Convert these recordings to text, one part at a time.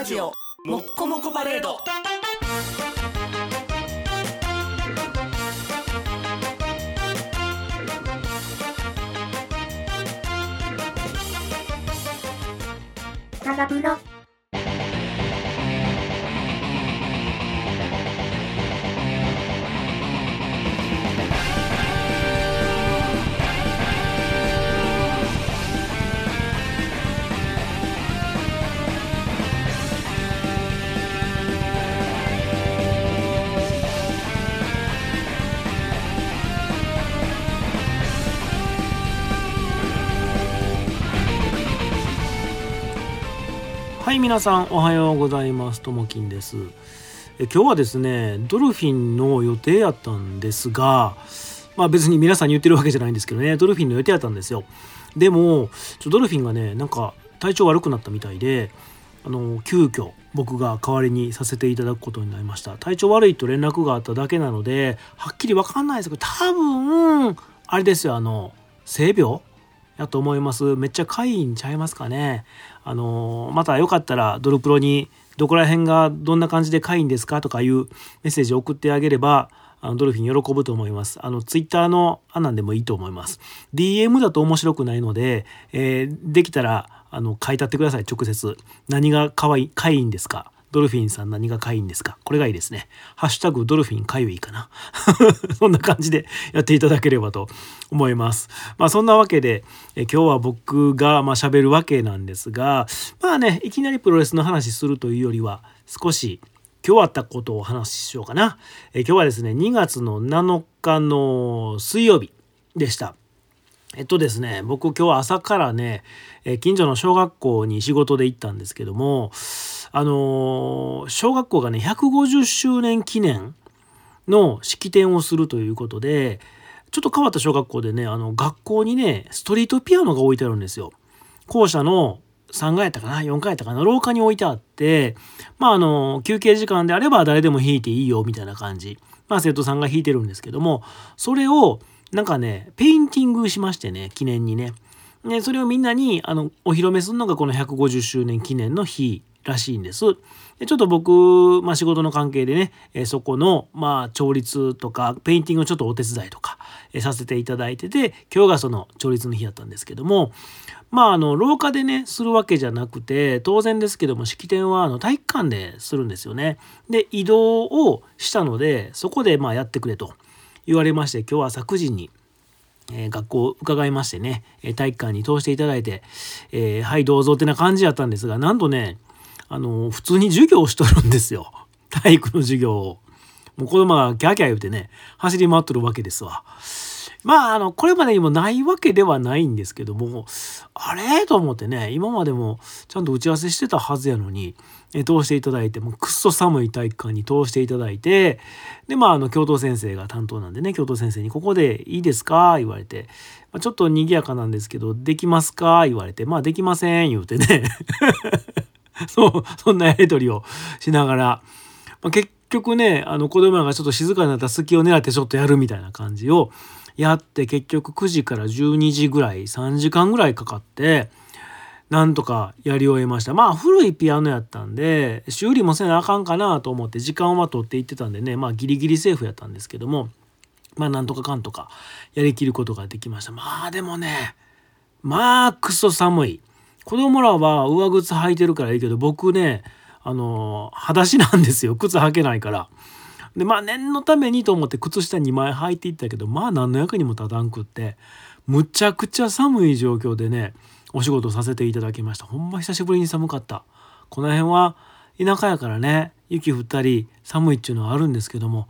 ラジオもっこもこパレード。長風呂は皆さんおはようございます。ともきんです。え今日はですねドルフィンの予定やったんですがまあ別に皆さんに言ってるわけじゃないんですけどねドルフィンの予定やったんですよ。でもちょドルフィンがねなんか体調悪くなったみたいであの急遽僕が代わりにさせていただくことになりました。体調悪いと連絡があっただけなのではっきり分かんないですけど多分あれですよあの性病やと思いますめっちゃかいんちゃいますかねあのまたよかったらドルプロにどこら辺がどんな感じでかいんですかとかいうメッセージを送ってあげればあのドルフィン喜ぶと思います。あの、ツイッターの案なんでもいいと思います。DM だと面白くないので、えーできたら、あの、書いてあってください、直接。何がかわいい、かいいんですかドルフィンさん何がかいんですか？これがいいですね。ハッシュタグドルフィンかゆいかな。そんな感じでやっていただければと思います。まあそんなわけで、え今日は僕がまあ喋るわけなんですが、まあね、いきなりプロレスの話するというよりは、少し今日あったことをお話ししようかな。え今日はですね、2月の7日の水曜日でした。えっとですね、僕今日朝からね、え近所の小学校に仕事で行ったんですけども、あの小学校がね、150周年記念の式典をするということで、ちょっと変わった小学校でね、あの、学校にね、ストリートピアノが置いてあるんですよ。校舎の3階やったかな ?4 階やったかな廊下に置いてあって、まああの、休憩時間であれば誰でも弾いていいよみたいな感じ。まあ生徒さんが弾いてるんですけども、それをなんかね、ペインティングしましてね、記念にね。で、それをみんなにあのお披露目するのがこの150周年記念の日らしいんです。でちょっと僕、まあ、仕事の関係でね、えそこの、まあ、調律とかペインティングのちょっとお手伝いとか、えさせていただいてて今日がその調律の日だったんですけどもまああの廊下でねするわけじゃなくて当然ですけども式典はあの体育館でするんですよね。で移動をしたのでそこでまあやってくれと言われまして今日は朝9時にえ学校を伺いましてね、え体育館に通していただいて、えーはいどうぞってな感じやったんですがなんとねあの普通に授業をしとるんですよ 体育の授業を。もう子供がキャーキャ言うてね走り回っとるわけですわ。まああのこれまでにもないわけではないんですけどもあれ？と思ってね今までもちゃんと打ち合わせしてたはずやのに、え通していただいてもうくっそ寒い体育館に通していただいてでまああの教頭先生が担当なんでね教頭先生に「ここでいいですか?」言われて、まあ、ちょっと賑やかなんですけど「できますか?」言われて「まあできません」言うてね そうそんなやり取りをしながら、まあ、結局ねあの子供らがちょっと静かになった隙を狙ってちょっとやるみたいな感じをやって結局9時から12時ぐらい3時間ぐらいかかってなんとかやり終えました。まあ古いピアノやったんで修理もせなあかんかなと思って時間は取っていってたんでねまあギリギリセーフやったんですけどもまあなんとかかんとかやりきることができました。まあでもねまあクソ寒い。子供らは上靴履いてるからいいけど僕ねあの裸足なんですよ。靴履けないから。でまあ念のためにと思って靴下2枚履いていったけどまあ何の役にも立たんくって。むちゃくちゃ寒い状況でねお仕事させていただきました。ほんま久しぶりに寒かった。この辺は田舎やからね雪降ったり寒いっていうのはあるんですけども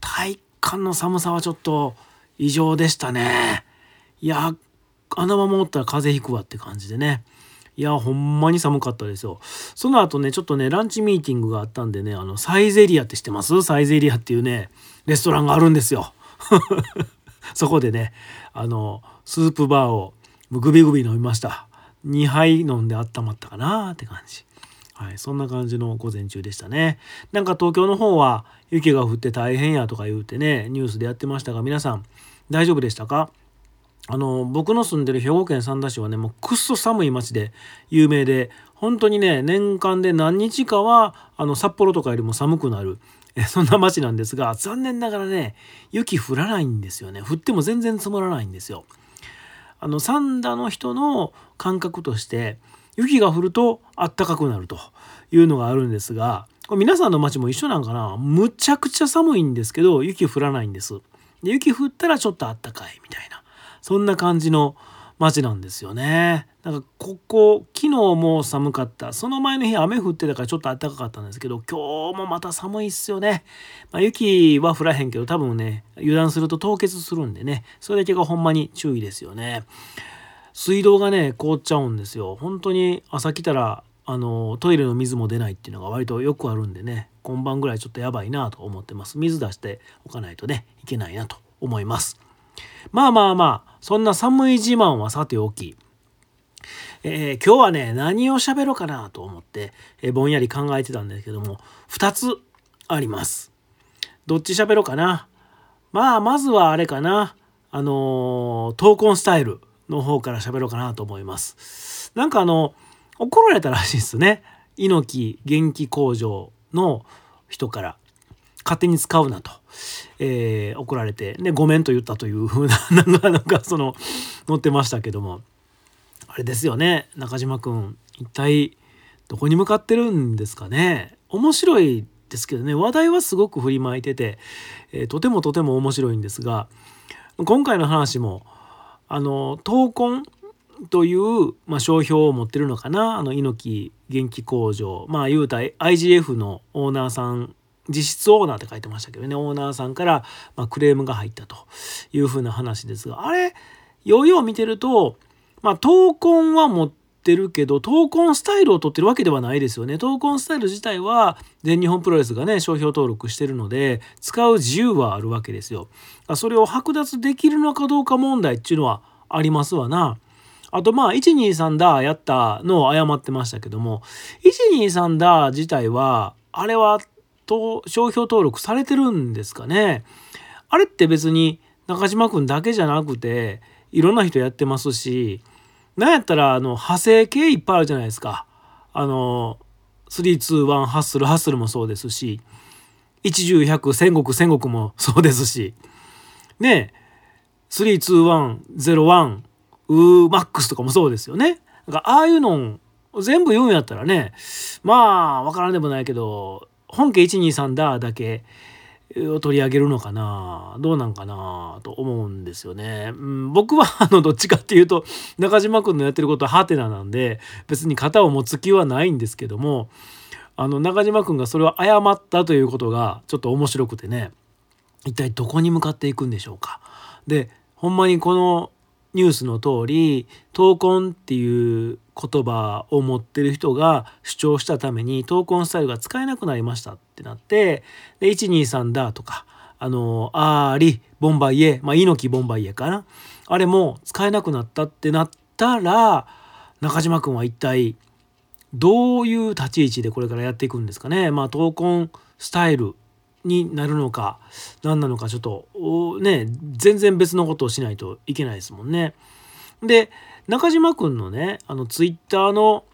体育館の寒さはちょっと異常でしたね。いやあのままおったら風邪ひくわって感じでね。いやほんまに寒かったですよ。その後ねちょっとねランチミーティングがあったんでねあのサイゼリアって知ってます？サイゼリアっていうねレストランがあるんですよ。そこでねあのスープバーをグビグビ飲みました。2杯飲んで温まったかなって感じ。はい、そんな感じの午前中でしたね。なんか東京の方は雪が降って大変やとか言うてね、ニュースでやってましたが、皆さん大丈夫でしたか？あの僕の住んでる兵庫県三田市はねもうくっそ寒い町で有名で本当にね年間で何日かはあの札幌とかよりも寒くなるそんな町なんですが残念ながらね雪降らないんですよね降っても全然積もらないんですよ。あの三田の人の感覚として雪が降るとあったかくなるというのがあるんですがこれ皆さんの町も一緒なんかな？むちゃくちゃ寒いんですけど雪降らないんです。で雪降ったらちょっとあったかいみたいなそんな感じの街なんですよね。なんかここ昨日も寒かったその前の日雨降ってたからちょっと暖かかったんですけど今日もまた寒いっすよね。まあ、雪は降らへんけど多分ね油断すると凍結するんでねそれだけがほんまに注意ですよね。水道がね凍っちゃうんですよ。本当に朝来たらあのトイレの水も出ないっていうのが割とよくあるんでね今晩ぐらいちょっとやばいなと思ってます水出しておかないとねいけないなと思いますまあまあまあそんな寒い自慢はさておき。えー、今日はね何を喋ろうかなと思って、えー、ぼんやり考えてたんですけども2つあります。どっち喋ろうかな？まあまずはあれかな。あのー、闘魂スタイルの方から喋ろうかなと思います。なんかあの怒られたらしいですね。猪木元気工場の人から。勝手に使うなと、えー、怒られて、ね、ごめんと言ったというふうな なんかその載ってましたけども。あれですよね。中島くん一体どこに向かってるんですかね。面白いですけどね。話題はすごく振りまいてて、えー、とてもとても面白いんですが今回の話もあの闘魂という、まあ、商標を持ってるのかな。あの猪木元気工場。まあ言うた IGF のオーナーさん実質オーナーって書いてましたけどねオーナーさんから、まクレームが入ったというふうな話ですがあれようよう見てるとまあ、闘魂は持ってるけど、闘魂スタイルを取ってるわけではないですよね。闘魂スタイル自体は全日本プロレスがね、商標登録してるので、使う自由はあるわけですよ。それを剥奪できるのかどうか問題っていうのはありますわな。あとまあ、123だやったのを謝ってましたけども、123だ自体は、あれはと商標登録されてるんですかね。あれって別に中島くんだけじゃなくて、いろんな人やってますし、なんやったら、あの、派生系いっぱいあるじゃないですか。あの、321ハッスル、ハッスルもそうですし、一十百戦国戦国もそうですし、ねえ、32101ウーマックスとかもそうですよね。なんかああいうの全部言うんやったらね、まあ、わからんでもないけど、本家123だだけ、を取り上げるのかな？どうなんかなと思うんですよね。うん、僕はあのどっちかっていうと中島君のやってることはハテナなんで別に型を持つ気はないんですけどもあの中島君がそれを誤ったということがちょっと面白くてね一体どこに向かっていくんでしょうか。でほんまにこのニュースの通り闘魂っていう言葉を持ってる人が主張したために闘魂スタイルが使えなくなりましたってなってで123だとかあのアーリボンバイエまあ猪木ボンバイエかな。あれも使えなくなったってなったら中島君は一体どういう立ち位置でこれからやっていくんですかね。まあ闘魂スタイルになるのか何なのかちょっとね全然別のことをしないといけないですもんね。で中島くんのねあのツイッターの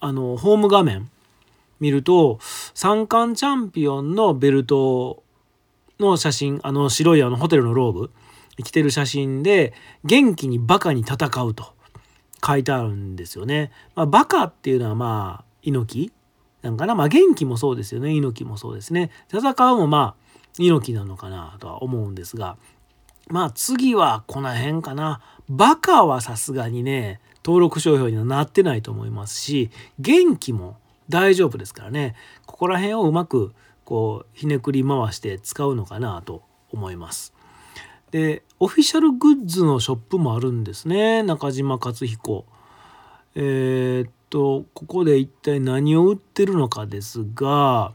あのホーム画面見ると三冠チャンピオンのベルトの写真あの白いあのホテルのローブ着てる写真で元気にバカに戦うと書いてあるんですよね。まあ、バカっていうのはまあ猪木なんかな？まあ元気もそうですよね。猪木もそうですね。戦うもまあ猪木なのかなとは思うんですが。まあ次はこの辺かな。バカはさすがにね登録商標にはなってないと思いますし元気も大丈夫ですからね。ここら辺をうまくこうひねくり回して使うのかなと思います。でオフィシャルグッズのショップもあるんですね。中島克彦。えー、とここで一体何を売ってるのかですが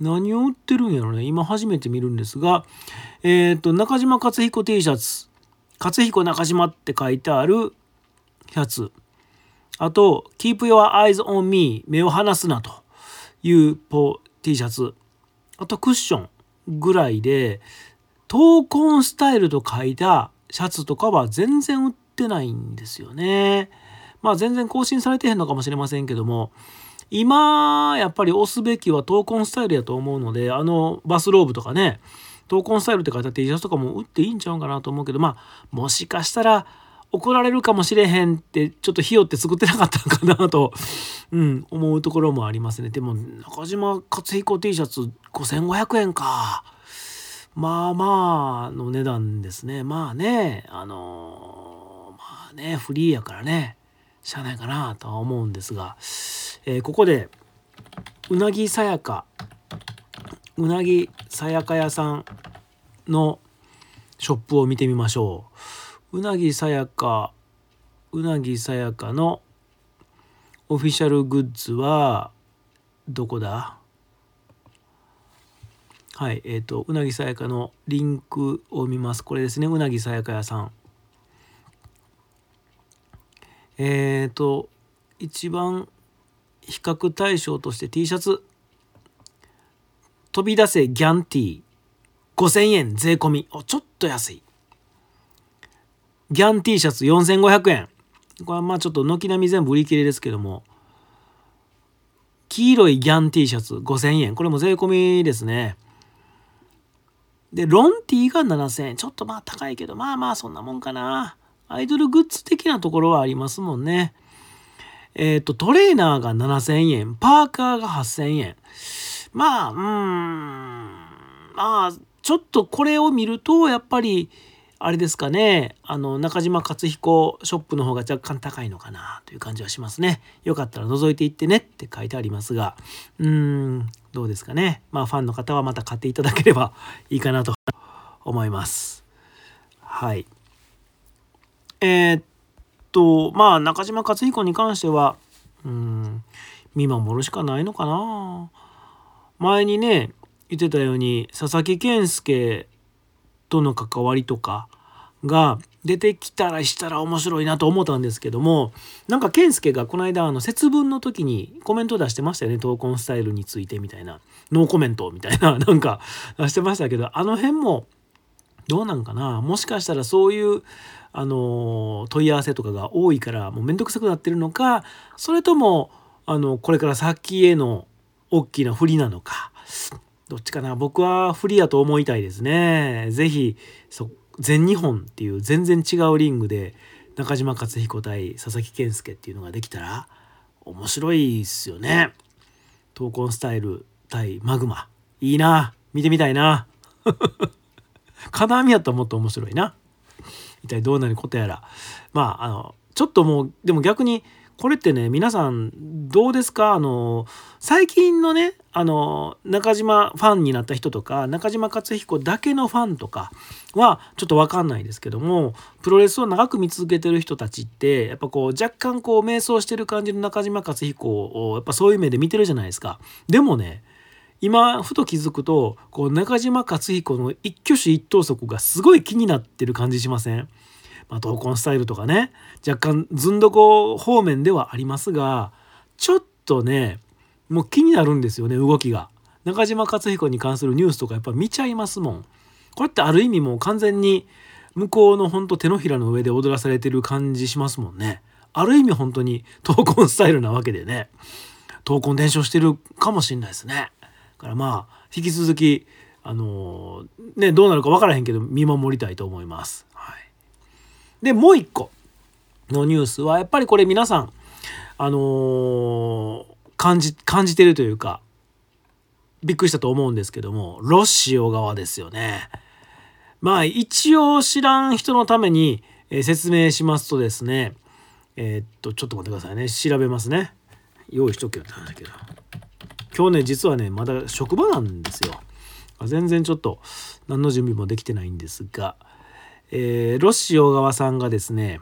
何を売ってるんやろね。今初めて見るんですがえっ、ー、と中島克彦 T シャツ。克彦中島って書いてあるシャツ。あと Keep your eyes on me 目を離すなというポ T シャツ。あとクッションぐらいで闘魂スタイルと書いたシャツとかは全然売ってないんですよね。まあ全然更新されてへんのかもしれませんけども、今、やっぱり押すべきは闘魂スタイルやと思うので、あのバスローブとかね、闘魂スタイルって書いた T シャツとかも売っていいんちゃうかなと思うけど、まあ、もしかしたら怒られるかもしれへんって、ちょっと費用って作ってなかったのかなと、うん、思うところもありますね。でも、中島克彦 T シャツ5500円か。まあまあの値段ですね。まあね、あのまあね、フリーやからね、しゃあないかなとは思うんですが、えー、ここで、うなぎさやか、うなぎさやか屋さんのショップを見てみましょう。うなぎさやか、うなぎさやかのオフィシャルグッズは、どこだ？はい、えっ、ー、と、うなぎさやかのリンクを見ます。これですね、うなぎさやか屋さん。えっ、ー、と、一番比較対象として T シャツ。飛び出せギャンティー。5000円税込み。お、ちょっと安い。ギャン T シャツ4500円。これはまあちょっと軒並み全部売り切れですけども。黄色いギャン T シャツ5000円。これも税込みですね。で、ロンティーが7000円。ちょっとまあ高いけど、まあまあそんなもんかな。アイドルグッズ的なところはありますもんね。えっ、ー、と、トレーナーが7000円。パーカーが8000円。まあ、うーん。まあ、ちょっとこれを見ると、やっぱり、あれですかね、あの、中島克彦ショップの方が若干高いのかなという感じはしますね。よかったら覗いていってねって書いてありますが、うーん、どうですかね。まあ、ファンの方はまた買っていただければいいかなと思います。はい。えー、っと、まあ、中島克彦に関しては、うん、見守るしかないのかな。前にね、言ってたように、佐々木健介との関わりとか、が出てきたらしたら面白いなと思ったんですけどもなんか健介がこの間あの節分の時にコメント出してましたよね。闘魂スタイルについてみたいな。ノーコメントみたいな。なんか出してましたけどあの辺もどうなんかな。もしかしたらそういうあの問い合わせとかが多いからもう面倒くさくなってるのかそれともあのこれから先への大きな不利なのかどっちかな僕は不利やと思いたいですね。是非そ全日本っていう全然違うリングで中島克彦対佐々木健介っていうのができたら面白いっすよね。闘魂スタイル対マグマ。いいな。見てみたいな。金網やったらもっと面白いな。一体どうなることやら。まあ、あの、ちょっともう、でも逆にこれってね、皆さんどうですか？あの、最近のね、あの、中島ファンになった人とか、中島克彦だけのファンとかはちょっとわかんないですけども、プロレスを長く見続けてる人たちって、やっぱこう若干こう迷走してる感じの中島克彦を、やっぱそういう目で見てるじゃないですか。でもね、今ふと気づくとこう中島克彦の一挙手一投足がすごい気になってる感じしません？まあ、闘魂スタイルとかね若干ずんどこ方面ではありますがちょっとねもう気になるんですよね動きが。中島克彦に関するニュースとかやっぱ見ちゃいますもん。これってある意味もう完全に向こうのほんと手のひらの上で踊らされてる感じしますもんね。ある意味本当に闘魂スタイルなわけでね闘魂伝承してるかもしんないですね。からまあ引き続きあのー、ねどうなるか分からへんけど見守りたいと思います。はいで、もう一個のニュースは、やっぱりこれ皆さん、あのー、感じ、感じてるというか、びっくりしたと思うんですけども、ロシオ側ですよね。まあ、一応知らん人のために、え説明しますとですね、えー、っと、ちょっと待ってくださいね。調べますね。用意しとけよって話だけど。今日ね、実はね、まだ職場なんですよ。全然ちょっと何の準備もできてないんですが、えー、ロッシオ側さんがですね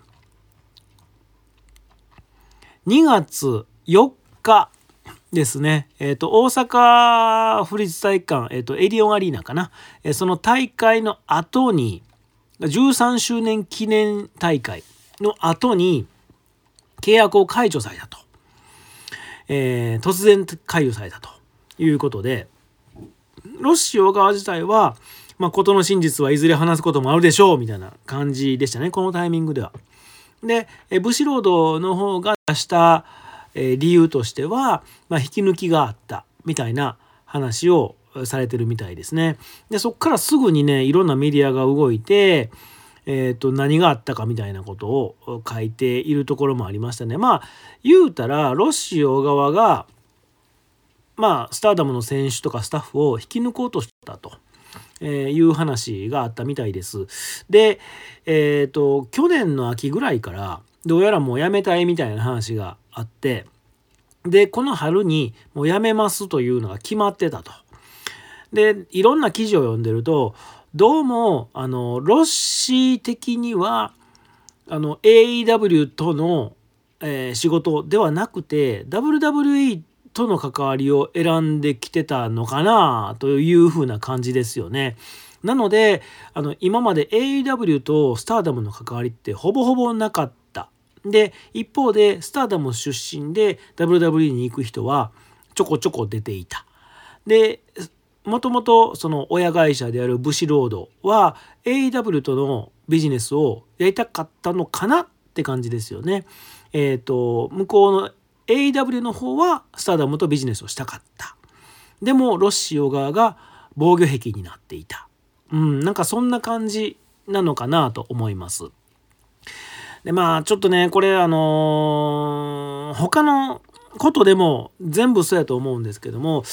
2月4日ですね、えーと、大阪府立体育館、えーと、エディオンアリーナかな、えー、その大会の後に13周年記念大会の後に契約を解除されたと、えー、突然解除されたということでロシオ側自体はまあ、事の真実はいずれ話すこともあるでしょうみたいな感じでしたねこのタイミングでは。で武士ロードの方が出した理由としては、まあ、引き抜きがあったみたいな話をされてるみたいですね。でそっからすぐにねいろんなメディアが動いて、えーと、何があったかみたいなことを書いているところもありましたね。まあ言うたらロシオ側がまあスターダムの選手とかスタッフを引き抜こうとしたと。えー、いう話があったみたいです。で、えっ、ー、と去年の秋ぐらいからどうやらもうやめたいみたいな話があってでこの春にもうやめますというのが決まってたと。でいろんな記事を読んでるとどうもあのロッシー的にはあの AEW との、えー、仕事ではなくて WWE との関わりを選んできてたのかなというふうな感じですよね。なのであの今まで AEW とスターダムの関わりってほぼほぼなかった。で一方でスターダム出身で WWE に行く人はちょこちょこ出ていた。でもともとその親会社であるブシロードは AEW とのビジネスをやりたかったのかなって感じですよね。えっ、ー、と向こうの AEW の方はスターダムとビジネスをしたかった。でもロッシオ側が防御壁になっていた。うん、なんかそんな感じなのかなと思います。でまあちょっとねこれあのー、他のことでも全部そうやと思うんですけども、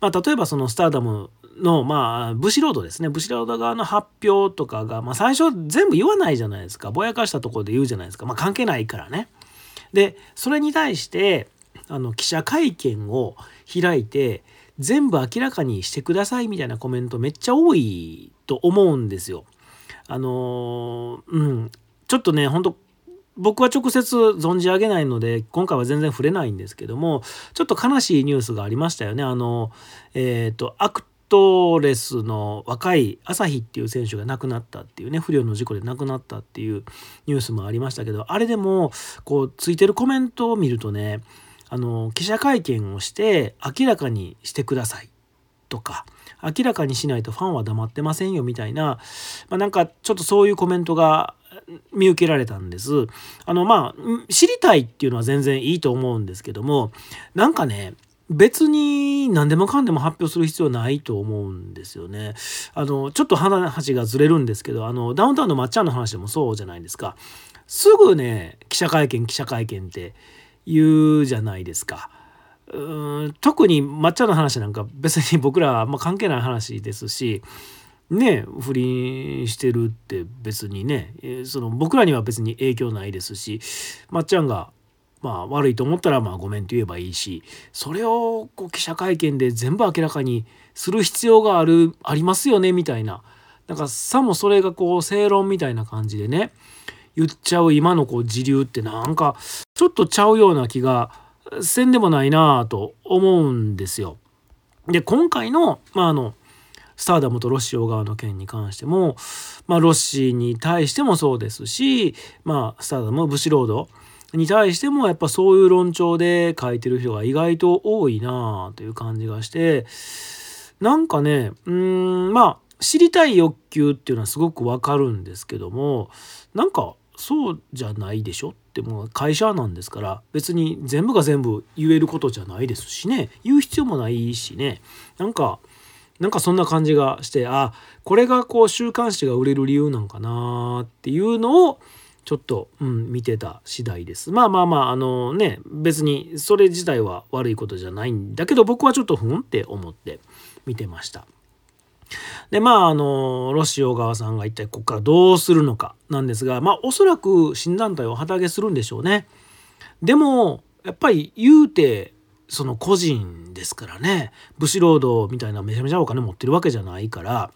まあ、例えばそのスターダムのまあブシロードですねブシロード側の発表とかが、まあ、最初全部言わないじゃないですかぼやかしたところで言うじゃないですか、まあ、関係ないからね。でそれに対してあの記者会見を開いて全部明らかにしてくださいみたいなコメントめっちゃ多いと思うんですよ。あのうんちょっとねほんと僕は直接存じ上げないので今回は全然触れないんですけどもちょっと悲しいニュースがありましたよね。あのえっ、ー、とアクトレスの若い朝日っていう選手が亡くなったっていうね不慮の事故で亡くなったっていうニュースもありましたけどあれでもこうついてるコメントを見るとねあの記者会見をして明らかにしてくださいとか明らかにしないとファンは黙ってませんよみたいな、まあ、なんかちょっとそういうコメントが見受けられたんです。あのまあ知りたいっていうのは全然いいと思うんですけどもなんかね別に何でもかんでも発表する必要ないと思うんですよね。あのちょっと話がずれるんですけどあのダウンタウンのまっちゃんの話でもそうじゃないですか。すぐね記者会見記者会見って言うじゃないですか。うん特に抹茶の話なんか別に僕らはあんま関係ない話ですしね不倫してるって別にねその僕らには別に影響ないですしまっちゃんがまあ悪いと思ったらまあごめんと言えばいいしそれをこう記者会見で全部明らかにする必要があるありますよねみたいななんかさもそれがこう正論みたいな感じでね言っちゃう今のこう時流ってなんかちょっとちゃうような気がせんでもないなと思うんですよ。で今回の,、まあ、あのスターダムとロシオ側の件に関しても、まあ、ロシに対してもそうですし、まあ、スターダムブシロードに対してもやっぱそういう論調で書いてる人が意外と多いなあという感じがしてなんかねうんまあ知りたい欲求っていうのはすごくわかるんですけどもなんかそうじゃないでしょってもう会社なんですから別に全部が全部言えることじゃないですしね言う必要もないしねなんかなんかそんな感じがしてあこれがこう週刊誌が売れる理由なんかなっていうのをちょっと、うん、見てた次第です。まあまあまあ、あのね、別にそれ自体は悪いことじゃないんだけど、僕はちょっとふんって思って見てました。で、まあ、あの、ロシオ側さんが一体ここからどうするのかなんですが、まあ、おそらく新団体を旗揚げするんでしょうね。でも、やっぱり言うて、その個人ですからね、武士労働みたいなめちゃめちゃお金持ってるわけじゃないから、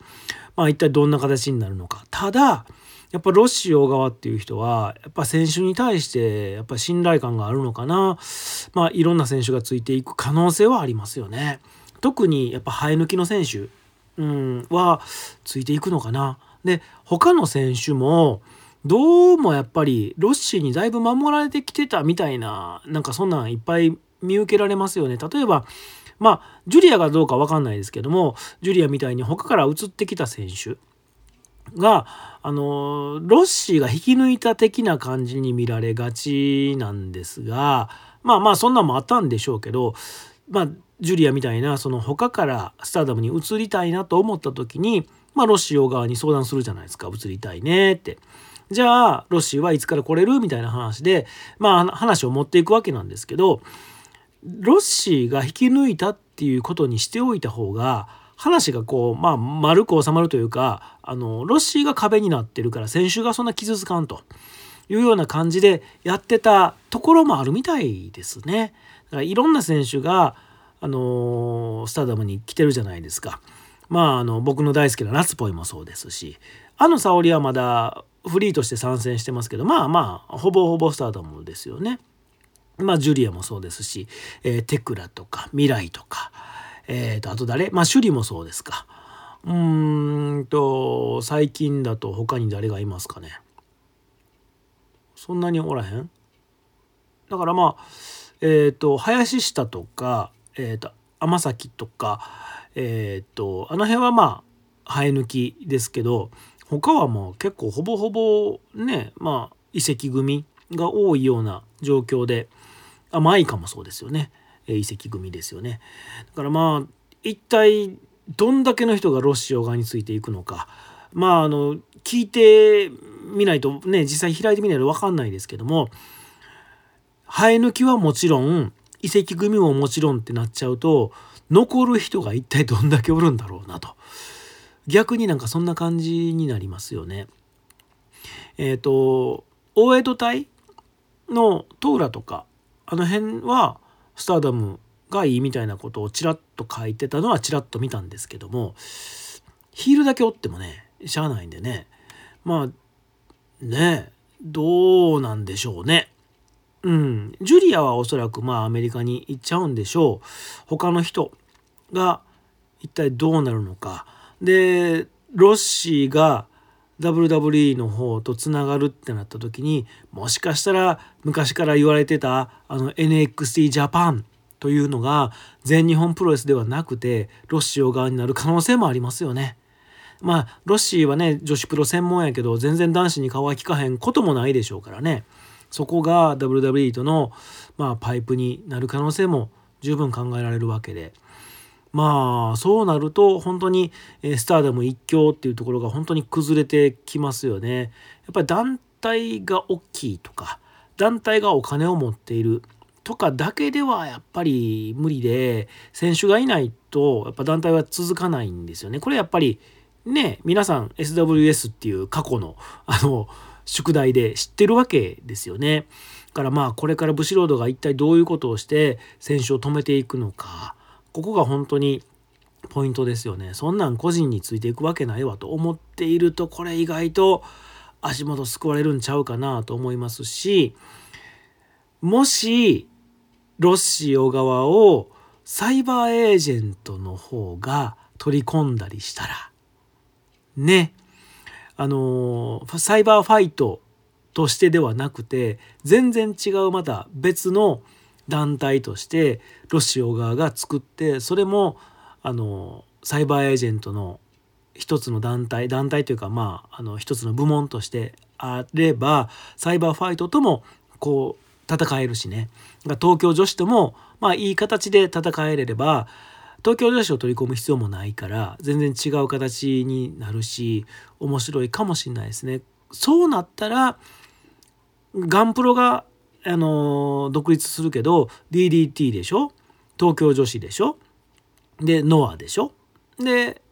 まあ一体どんな形になるのか。ただ、やっぱロッシオ側っていう人はやっぱ選手に対してやっぱ信頼感があるのかなまあいろんな選手がついていく可能性はありますよね。特にやっぱ生え抜きの選手、うん、はついていくのかな。で他の選手もどうもやっぱりロッシーにだいぶ守られてきてたみたいななんかそんなんいっぱい見受けられますよね。例えばまあジュリアがどうか分かんないですけどもジュリアみたいに他から移ってきた選手があのロッシーが引き抜いた的な感じに見られがちなんですがまあまあそんなんもあったんでしょうけどまあジュリアみたいなその他からスターダムに移りたいなと思った時に、まあ、ロッシー側に相談するじゃないですか移りたいねって。じゃあロッシーはいつから来れるみたいな話でまあ話を持っていくわけなんですけどロッシーが引き抜いたっていうことにしておいた方が話がこうまあ丸く収まるというかあのロッシーが壁になってるから選手がそんな傷つかんというような感じでやってたところもあるみたいですね。だからいろんな選手があのスターダムに来てるじゃないですか。まああの僕の大好きな夏ポイもそうですしあの沙織はまだフリーとして参戦してますけどまあまあほぼほぼスターダムですよね。まあジュリアもそうですし、えー、テクラとか未来とか、えー、とあと誰？まあ首里もそうですか。うんと最近だと他に誰がいますかね？そんなにおらへん？だからまあえっ、ー、と林下とかえーと、天崎とか、えーと、あの辺はまあ生え抜きですけど他はもう結構ほぼほぼねまあ遺跡組が多いような状況であマイカもそうですよね。遺跡組ですよね。だからまあ一体どんだけの人がロシア側についていくのか。まああの聞いてみないとね実際開いてみないと分かんないですけども生え抜きはもちろん移籍組ももちろんってなっちゃうと残る人が一体どんだけおるんだろうなと。逆になんかそんな感じになりますよね。えっ、ー、と大江戸隊のトーラとかあの辺はスターダムがいいみたいなことをちらっと書いてたのはちらっと見たんですけどもヒールだけ折ってもねしゃあないんでね。まあねどうなんでしょうね。うん、ジュリアはおそらくまあアメリカに行っちゃうんでしょう。他の人が一体どうなるのか。でロッシーが WWE の方とつながるってなった時にもしかしたら昔から言われてたあの NXT ジャパンというのが全日本プロレスではなくてロッシー側になる可能性もありますよね。まあロッシーはね女子プロ専門やけど全然男子に顔は利かへんこともないでしょうからね。そこが WWE との、まあ、パイプになる可能性も十分考えられるわけでまあそうなると本当にスターダム一強っていうところが本当に崩れてきますよね。やっぱり団体が大きいとか団体がお金を持っているとかだけではやっぱり無理で選手がいないとやっぱ団体は続かないんですよね。これやっぱりね皆さん SWS っていう過去のあの宿題で知ってるわけですよね。だからまあこれからブシロードが一体どういうことをして選手を止めていくのかここが本当にポイントですよね。そんなん個人についていくわけないわと思っているとこれ意外と足元救われるんちゃうかなと思いますしもしロッシオ側をサイバーエージェントの方が取り込んだりしたらねあのサイバーファイトとしてではなくて全然違うまた別の団体としてロシア側が作ってそれもあのサイバーエージェントの一つの団体団体というかまああの一つの部門としてあればサイバーファイトともこう戦えるしね東京女子ともまあいい形で戦えれれば東京女子を取り込む必要もないから全然違う形になるし面白いかもしれないですね。そうなったらガンプロが、あの独立するけど DDT でしょ？東京女子でしょ？でノアでしょ？で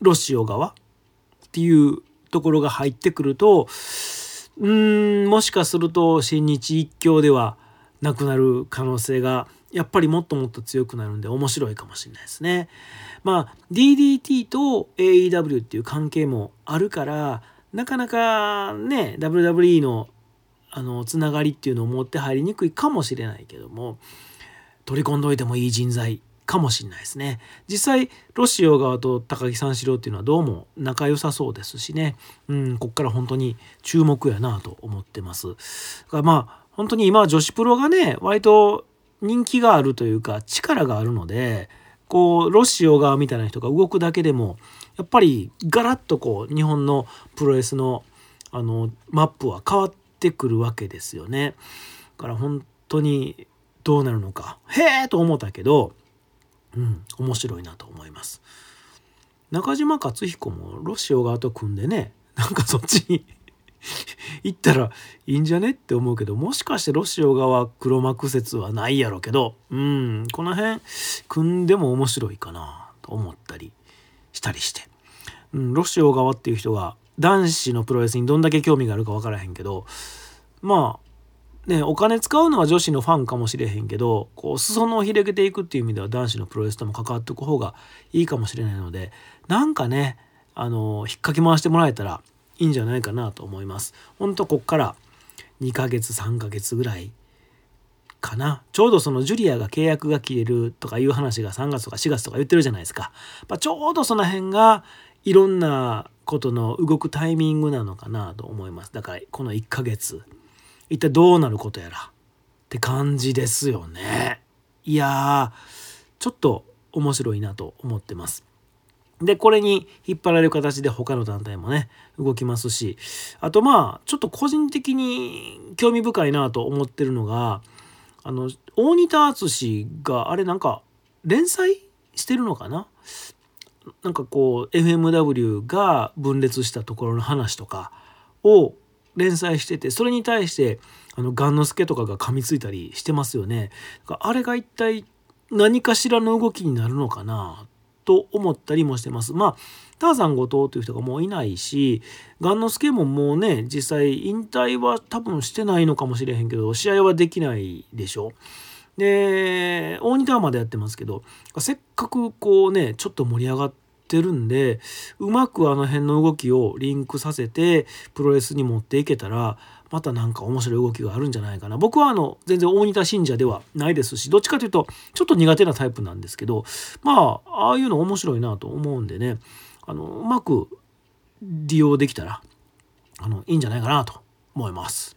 ロシオ側？っていうところが入ってくるとうんもしかすると新日一強ではなくなる可能性がやっぱりもっともっと強くなるんで面白いかもしれないですね。まあ DDT と AEW っていう関係もあるからなかなかね WWE のあのつながりっていうのを持って入りにくいかもしれないけども取り込んどいてもいい人材かもしれないですね。実際ロシア側と高木三四郎っていうのはどうも仲良さそうですしね、うん、こっから本当に注目やなと思ってます。だからまあ本当に今は女子プロがね割と人気があるというか力があるのでこうロシオ側みたいな人が動くだけでもやっぱりガラッとこう日本のプロレスのあのマップは変わっててくるわけですよね。だから本当にどうなるのかへえと思ったけど、うん、面白いなと思います。中島克彦もロシオ側と組んでねなんかそっちに 行ったらいいんじゃねって思うけどもしかしてロシオ側黒幕説はないやろうけどうんこの辺組んでも面白いかなと思ったりしたりして、うん、ロシオ側っていう人が男子のプロレスにどんだけ興味があるか分からへんけどまあねお金使うのは女子のファンかもしれへんけどこう裾野を広げていくっていう意味では男子のプロレスとも関わっておく方がいいかもしれないのでなんかねあの引っかき回してもらえたらいいんじゃないかなと思います。ほんとこっから2ヶ月3ヶ月ぐらいかなちょうどそのジュリアが契約が切れるとかいう話が3月とか4月とか言ってるじゃないですか。まあ、ちょうどその辺がいろんなことの動くタイミングなのかなと思います。だからこの1ヶ月一体どうなることやらって感じですよね。いやーちょっと面白いなと思ってます。で、これに引っ張られる形で他の団体もね、動きますし、あとまあ、ちょっと個人的に興味深いなと思ってるのが、あの、大仁田敦が、あれなんか、連載してるのかななんかこう、FMW が分裂したところの話とかを連載してて、それに対して、あの、雁之助とかが噛みついたりしてますよね。あれが一体何かしらの動きになるのかなと思ったりもしてます。まあターザン後藤という人がもういないし雁之助ももうね実際引退は多分してないのかもしれへんけど試合はできないでしょ。で大仁田までやってますけどせっかくこうねちょっと盛り上がってるんでうまくあの辺の動きをリンクさせてプロレスに持っていけたらまた何か面白い動きがあるんじゃないかな僕はあの全然大仁田信者ではないですしどっちかというとちょっと苦手なタイプなんですけどまあああいうの面白いなと思うんでねあのうまく利用できたらあのいいんじゃないかなと思います。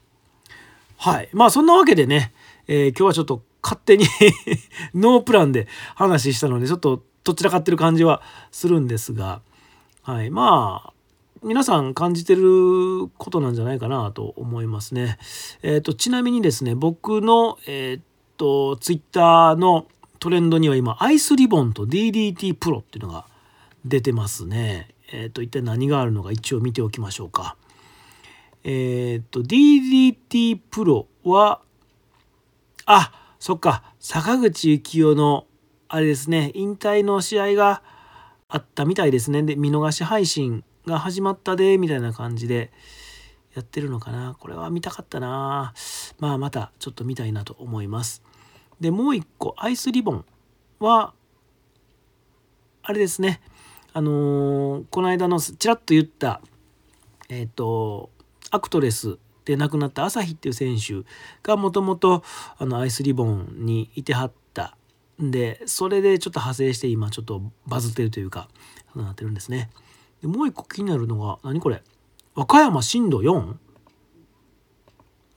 はいまあそんなわけでね、えー、今日はちょっと勝手に ノープランで話したのでちょっとどちらかってる感じはするんですが、はい、まあ皆さん感じてることなんじゃないかなと思いますね。えっ、ー、とちなみにですね僕のえっ、ー、とツイッターのトレンドには今アイスリボンと DDT プロっていうのが出てますね。えっ、ー、と一体何があるのか一応見ておきましょうか。えっ、と DDT プロはあそっか坂口幸雄のあれですね引退の試合があったみたいですね。で見逃し配信が始まったでみたいな感じでやってるのかな。これは見たかったな。まあまたちょっと見たいなと思います。でもう一個アイスリボンはあれですね。あのー、この間のちらっと言ったえっ、ー、とアクトレスで亡くなった朝日っていう選手がもともとアイスリボンにいてはった。んでそれでちょっと派生して今ちょっとバズってるというかそうなってるんですね。でもう一個気になるのが何これ？和歌山震度 4?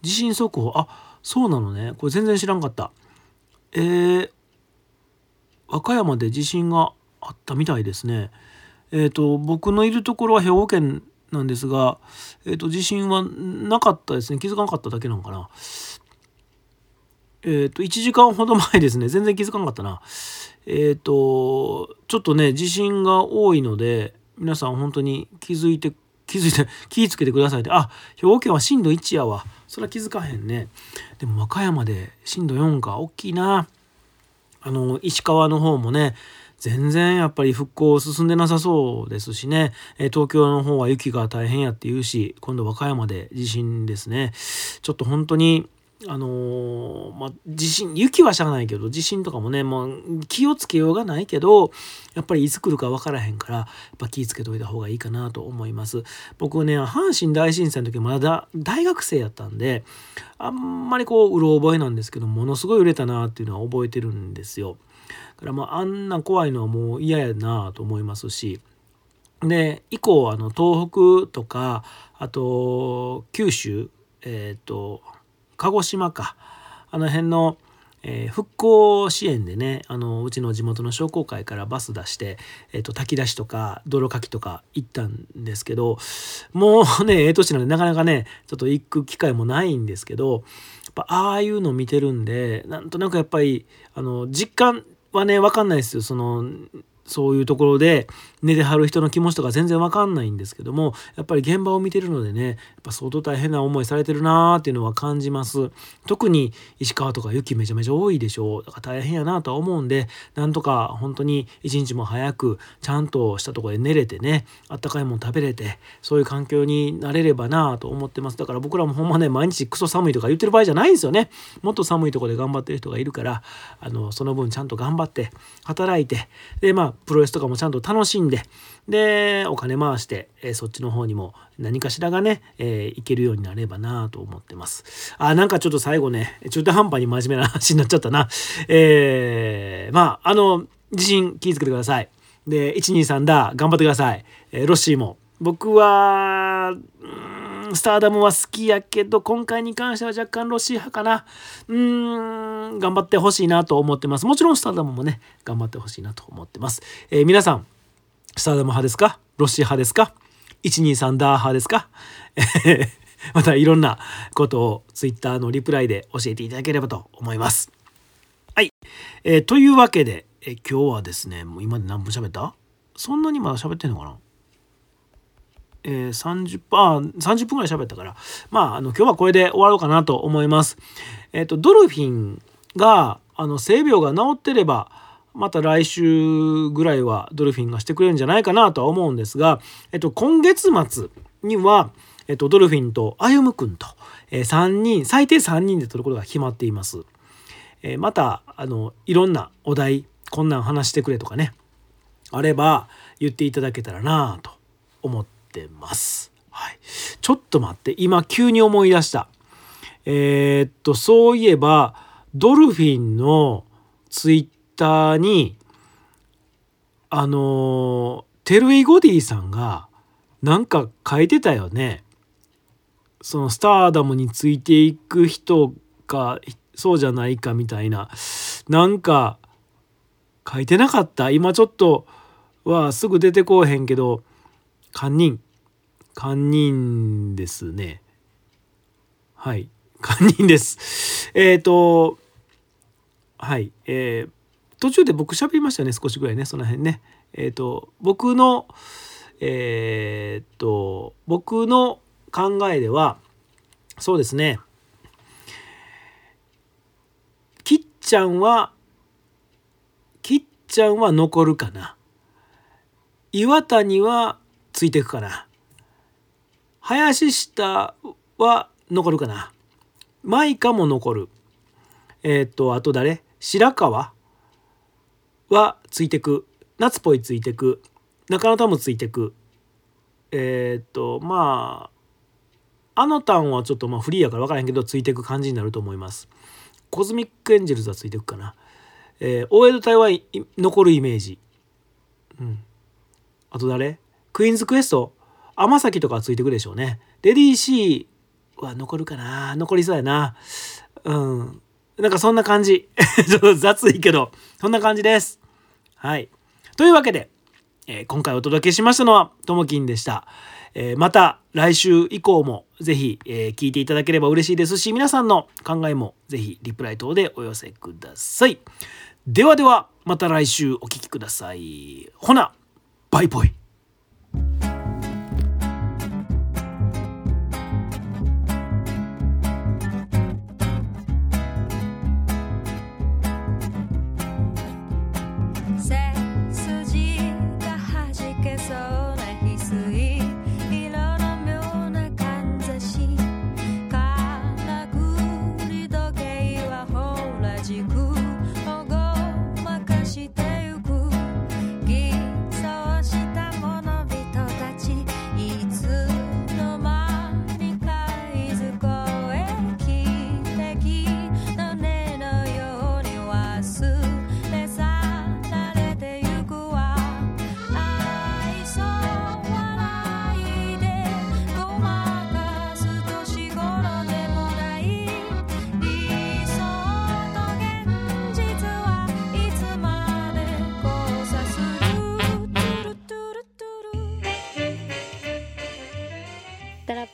地震速報。あそうなのね。これ全然知らんかった。えー、和歌山で地震があったみたいですね。えっ、ー、と僕のいるところは兵庫県なんですが、えーと、地震はなかったですね。気づかなかっただけなのかな。えっ、ー、と1時間ほど前ですね。全然気づかなかったな。えっ、ー、とちょっとね地震が多いので皆さん本当に気づいて気づいて 気ぃつけてくださいってあ兵庫県は震度1やわ。それは気づかへんね。でも和歌山で震度4か。大きいな。あの石川の方もね全然やっぱり復興進んでなさそうですしね。え東京の方は雪が大変やって言うし今度和歌山で地震ですね。ちょっと本当にあのー、まあ、地震雪はしゃあないけど地震とかもねもう気をつけようがないけどやっぱりいつ来るか分からへんからやっぱ気をつけといた方がいいかなと思います。僕ね阪神大震災の時まだ大学生やったんであんまりこううろ覚えなんですけどものすごい売れたなっていうのは覚えてるんですよ。からまああんな怖いのはもう嫌やなと思いますし。で以降あの東北とかあと九州えっ、ー、と鹿児島か。あの辺の、えー、復興支援でねあのうちの地元の商工会からバス出して、えーと、炊き出しとか泥かきとか行ったんですけどもうねええ年なんでなかなかねちょっと行く機会もないんですけどやっぱああいうの見てるんでなんとなくやっぱりあの実感はね分かんないですよ。そのそういうところで寝てはる人の気持ちとか全然わかんないんですけどもやっぱり現場を見てるのでねやっぱ相当大変な思いされてるなーっていうのは感じます。特に石川とか雪めちゃめちゃ多いでしょう。だから大変やなとは思うんでなんとか本当に一日も早くちゃんとしたところで寝れてねあったかいもの食べれてそういう環境になれればなと思ってます。だから僕らもほんまね毎日クソ寒いとか言ってる場合じゃないんですよね。もっと寒いとこで頑張ってる人がいるからあのその分ちゃんと頑張って働いてでまあプロレスとかもちゃんと楽しんででお金回して、えー、そっちの方にも何かしらがね、えー、いけるようになればなと思ってます。あなんかちょっと最後ね中途半端に真面目な話になっちゃったな。えー、まああの自信気をつけてください。で123だ頑張ってください、えー、ロッシーも。僕はスターダムは好きやけど今回に関しては若干ロシア派かな。うーん頑張ってほしいなと思ってます。もちろんスターダムもね頑張ってほしいなと思ってます、えー、皆さんスターダム派ですか？ロシア派ですか？123ダー派ですか？またいろんなことをツイッターのリプライで教えていただければと思います。はい、えー、というわけで、えー、今日はですねもう今で何分喋った？そんなにまだ喋ってんのかな？えー、30分、30分ぐらい喋ったから、まあ、あの、今日はこれで終わろうかなと思います。えっ、ー、と、ドルフィンが、あの、性病が治ってれば、また来週ぐらいはドルフィンがしてくれるんじゃないかなとは思うんですが、えっと、今月末には、えっと、ドルフィンと歩夢君と、えー、3人、最低3人で取ることが決まっています。えー、また、あの、いろんなお題、こんなん話してくれとかね、あれば言っていただけたらなと思ってってます。はい。ちょっと待って、今急に思い出した。えー、っと、そういえば、ドルフィンのツイッターに、あのテルイ・ゴディさんがなんか書いてたよね。そのスターダムについていく人かそうじゃないかみたいななんか書いてなかった？今ちょっとはすぐ出てこうへんけど堪忍堪忍ですね。はい。堪忍です。えっ、ー、とはい。えー、途中で僕喋りましたよね少しぐらいねその辺ね。えっ、ー、と僕のえっ、と僕の考えではそうですね。きっちゃんはきっちゃんは残るかな。岩谷はついていくかな。林下は残るかな。舞華も残る。えっ、とあと誰？白川はついてく。なつぽいついてく。中野たむもついてく。えっ、とまああのタンはちょっとまあフリーやから分からへんけどついてく感じになると思います。コズミックエンジェルズはついてくかな。えー、大江戸隊は残るイメージ。うん。あと誰？クイーンズクエスト天崎とかついてくるでしょうね。レディー C は残るかな？残りそうやな。うん。なんかそんな感じ。ちょっと雑いけど、そんな感じです。はい。というわけで、えー、今回お届けしましたのはともきんでした。えー、また来週以降もぜひ、えー、聞いていただければ嬉しいですし、皆さんの考えもぜひリプライ等でお寄せください。ではでは、また来週お聴きください。ほな、バイバイ。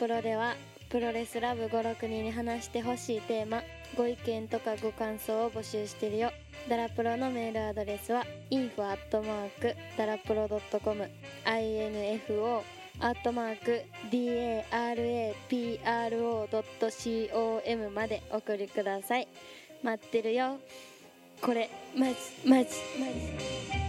プロではプロレスラブ56人に話してほしいテーマご意見とかご感想を募集してるよ。ダラプロのメールアドレスは info アットマークダラプロドットコム info アットマーク darapro.com までお送りください。待ってるよ。これマジマジマジ